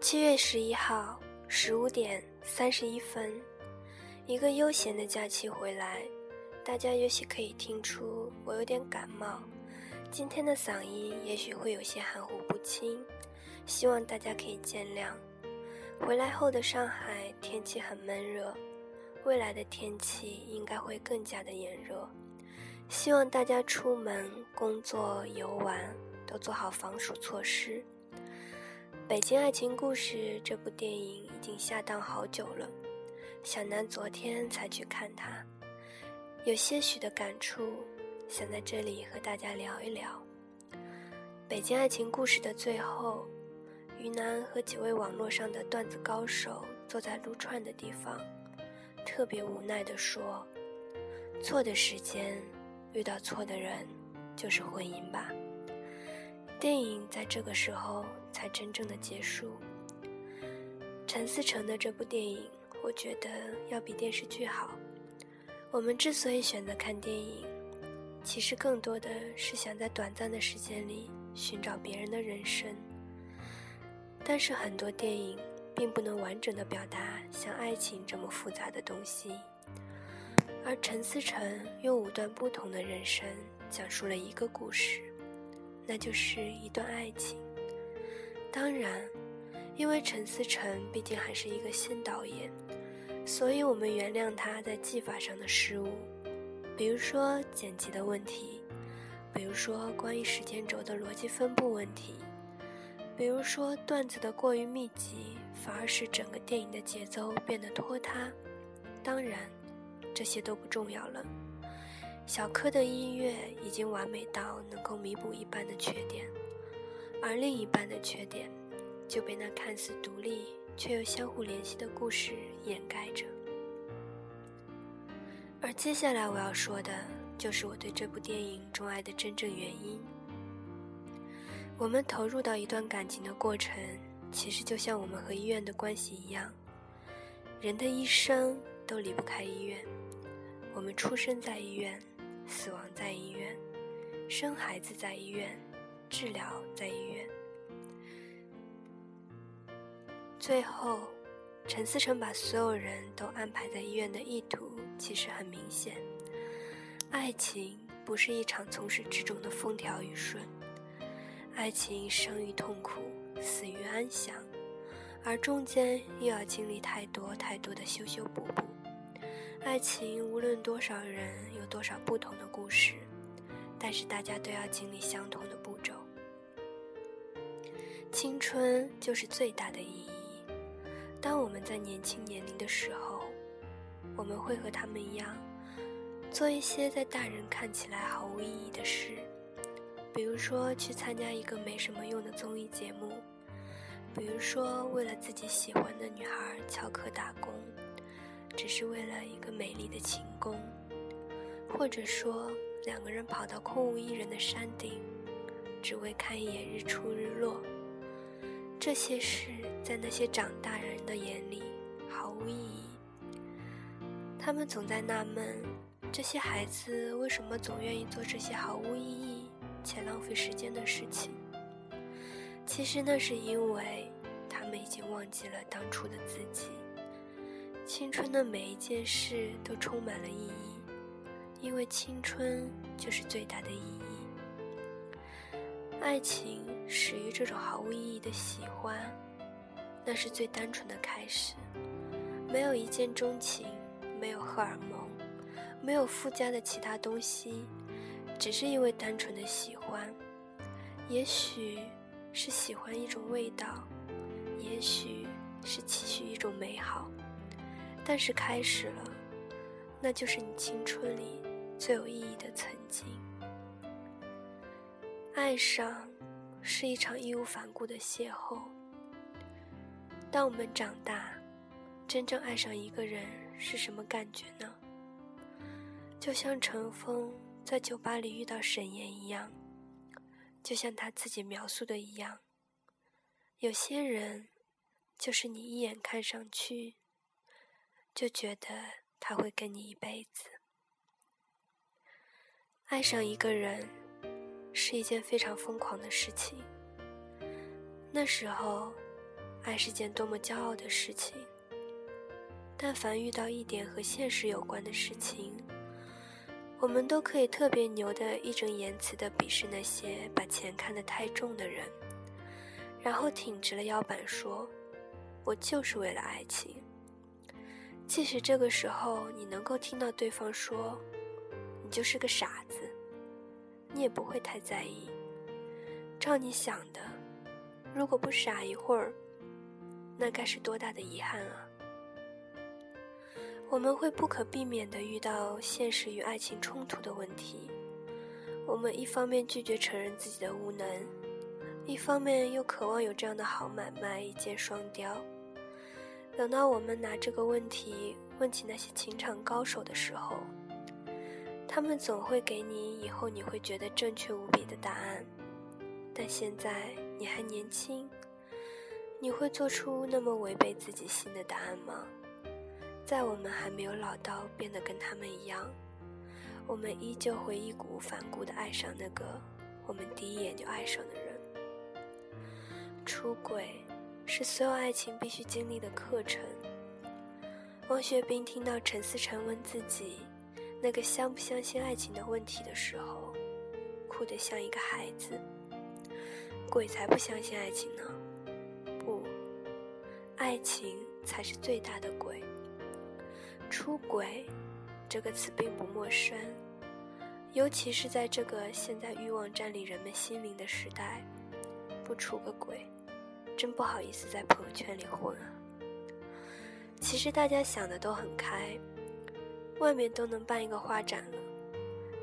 七月十一号十五点三十一分，一个悠闲的假期回来，大家也许可以听出我有点感冒，今天的嗓音也许会有些含糊不清，希望大家可以见谅。回来后的上海天气很闷热，未来的天气应该会更加的炎热，希望大家出门、工作、游玩都做好防暑措施。《北京爱情故事》这部电影已经下档好久了，小南昨天才去看它，有些许的感触，想在这里和大家聊一聊。《北京爱情故事》的最后，于南和几位网络上的段子高手坐在撸串的地方，特别无奈地说：“错的时间，遇到错的人，就是婚姻吧。”电影在这个时候才真正的结束。陈思诚的这部电影，我觉得要比电视剧好。我们之所以选择看电影，其实更多的是想在短暂的时间里寻找别人的人生。但是很多电影并不能完整的表达像爱情这么复杂的东西，而陈思诚用五段不同的人生讲述了一个故事。那就是一段爱情。当然，因为陈思诚毕竟还是一个新导演，所以我们原谅他在技法上的失误，比如说剪辑的问题，比如说关于时间轴的逻辑分布问题，比如说段子的过于密集，反而使整个电影的节奏变得拖沓。当然，这些都不重要了。小柯的音乐已经完美到能够弥补一半的缺点，而另一半的缺点就被那看似独立却又相互联系的故事掩盖着。而接下来我要说的就是我对这部电影钟爱的真正原因。我们投入到一段感情的过程，其实就像我们和医院的关系一样，人的一生都离不开医院。我们出生在医院。死亡在医院，生孩子在医院，治疗在医院。最后，陈思诚把所有人都安排在医院的意图其实很明显：爱情不是一场从始至终的风调雨顺，爱情生于痛苦，死于安详，而中间又要经历太多太多的修修补补。爱情无论多少人有多少不同的故事，但是大家都要经历相同的步骤。青春就是最大的意义。当我们在年轻年龄的时候，我们会和他们一样，做一些在大人看起来毫无意义的事，比如说去参加一个没什么用的综艺节目，比如说为了自己喜欢的女孩翘课打工。只是为了一个美丽的晴宫，或者说两个人跑到空无一人的山顶，只为看一眼日出日落。这些事在那些长大人的眼里毫无意义。他们总在纳闷，这些孩子为什么总愿意做这些毫无意义且浪费时间的事情。其实那是因为他们已经忘记了当初的自己。青春的每一件事都充满了意义，因为青春就是最大的意义。爱情始于这种毫无意义的喜欢，那是最单纯的开始，没有一见钟情，没有荷尔蒙，没有附加的其他东西，只是因为单纯的喜欢。也许是喜欢一种味道，也许是期许一种美好。但是开始了，那就是你青春里最有意义的曾经。爱上是一场义无反顾的邂逅。当我们长大，真正爱上一个人是什么感觉呢？就像陈峰在酒吧里遇到沈岩一样，就像他自己描述的一样，有些人就是你一眼看上去。就觉得他会跟你一辈子。爱上一个人是一件非常疯狂的事情，那时候，爱是件多么骄傲的事情。但凡遇到一点和现实有关的事情，我们都可以特别牛的义正言辞的鄙视那些把钱看得太重的人，然后挺直了腰板说：“我就是为了爱情。”即使这个时候你能够听到对方说：“你就是个傻子”，你也不会太在意。照你想的，如果不傻一会儿，那该是多大的遗憾啊！我们会不可避免地遇到现实与爱情冲突的问题。我们一方面拒绝承认自己的无能，一方面又渴望有这样的好买卖一箭双雕。等到我们拿这个问题问起那些情场高手的时候，他们总会给你以后你会觉得正确无比的答案。但现在你还年轻，你会做出那么违背自己心的答案吗？在我们还没有老到变得跟他们一样，我们依旧会义无反顾地爱上那个我们第一眼就爱上的人。出轨。是所有爱情必须经历的课程。王学兵听到陈思诚问自己那个相不相信爱情的问题的时候，哭得像一个孩子。鬼才不相信爱情呢！不，爱情才是最大的鬼。出轨这个词并不陌生，尤其是在这个现在欲望占领人们心灵的时代，不出个轨。真不好意思在朋友圈里混啊！其实大家想的都很开，外面都能办一个花展了，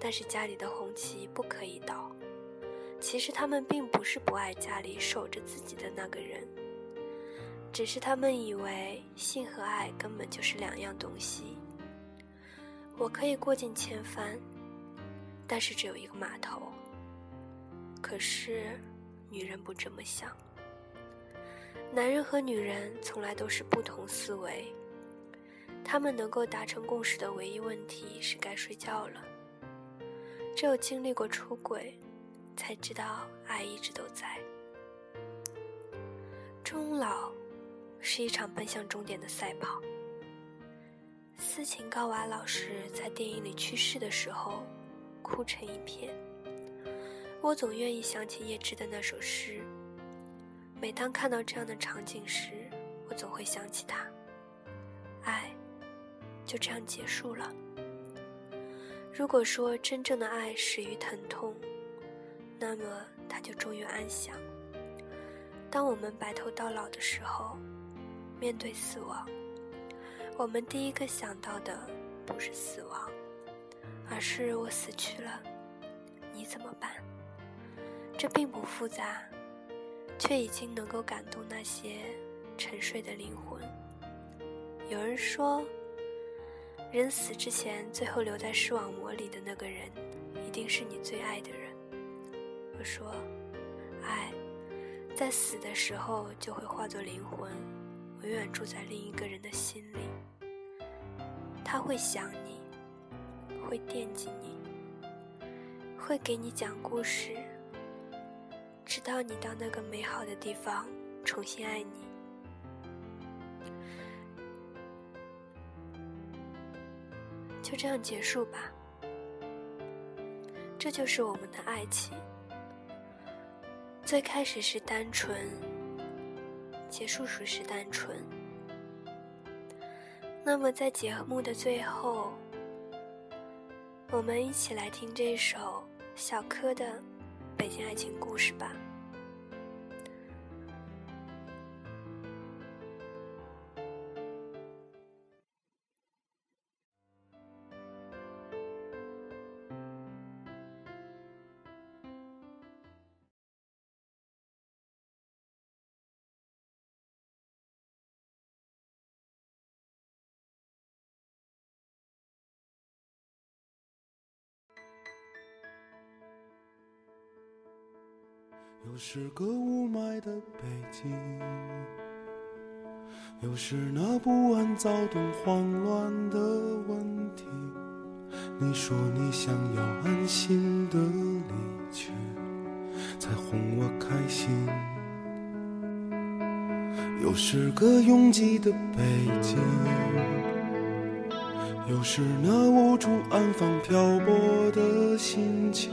但是家里的红旗不可以倒。其实他们并不是不爱家里守着自己的那个人，只是他们以为性和爱根本就是两样东西。我可以过尽千帆，但是只有一个码头。可是女人不这么想。男人和女人从来都是不同思维，他们能够达成共识的唯一问题是该睡觉了。只有经历过出轨，才知道爱一直都在。终老是一场奔向终点的赛跑。斯琴高娃老师在电影里去世的时候，哭成一片。我总愿意想起叶芝的那首诗。每当看到这样的场景时，我总会想起他。爱就这样结束了。如果说真正的爱始于疼痛，那么他就终于安详。当我们白头到老的时候，面对死亡，我们第一个想到的不是死亡，而是我死去了，你怎么办？这并不复杂。却已经能够感动那些沉睡的灵魂。有人说，人死之前最后留在视网膜里的那个人，一定是你最爱的人。我说，爱，在死的时候就会化作灵魂，永远住在另一个人的心里。他会想你，会惦记你，会给你讲故事。直到你到那个美好的地方重新爱你，就这样结束吧。这就是我们的爱情。最开始是单纯，结束时是单纯。那么在节目的最后，我们一起来听这首小柯的。北京爱情故事吧。是个雾霾的北京，又是那不安、躁动、慌乱的问题。你说你想要安心的离去，才哄我开心。又是个拥挤的北京，又是那无处安放漂泊的心情，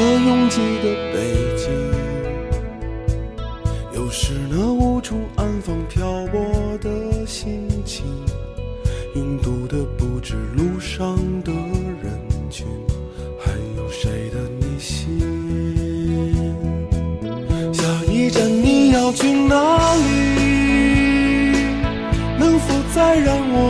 你。又是个拥挤的北京，又是那无处安放漂泊的心情，拥堵的不止路上的人群，还有谁的内心？下一站你要去哪里？能否再让我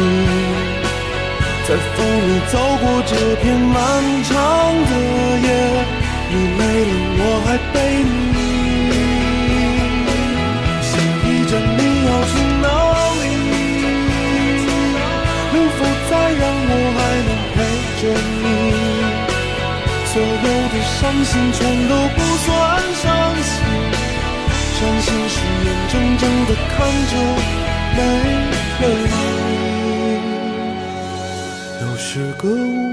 你？再扶你走过这片漫长的夜，你累了我还背你。下一站你要去哪里？能否再让我还能陪着你？所有的伤心全都不算伤心，伤心是眼睁睁的看着没了你。是个无，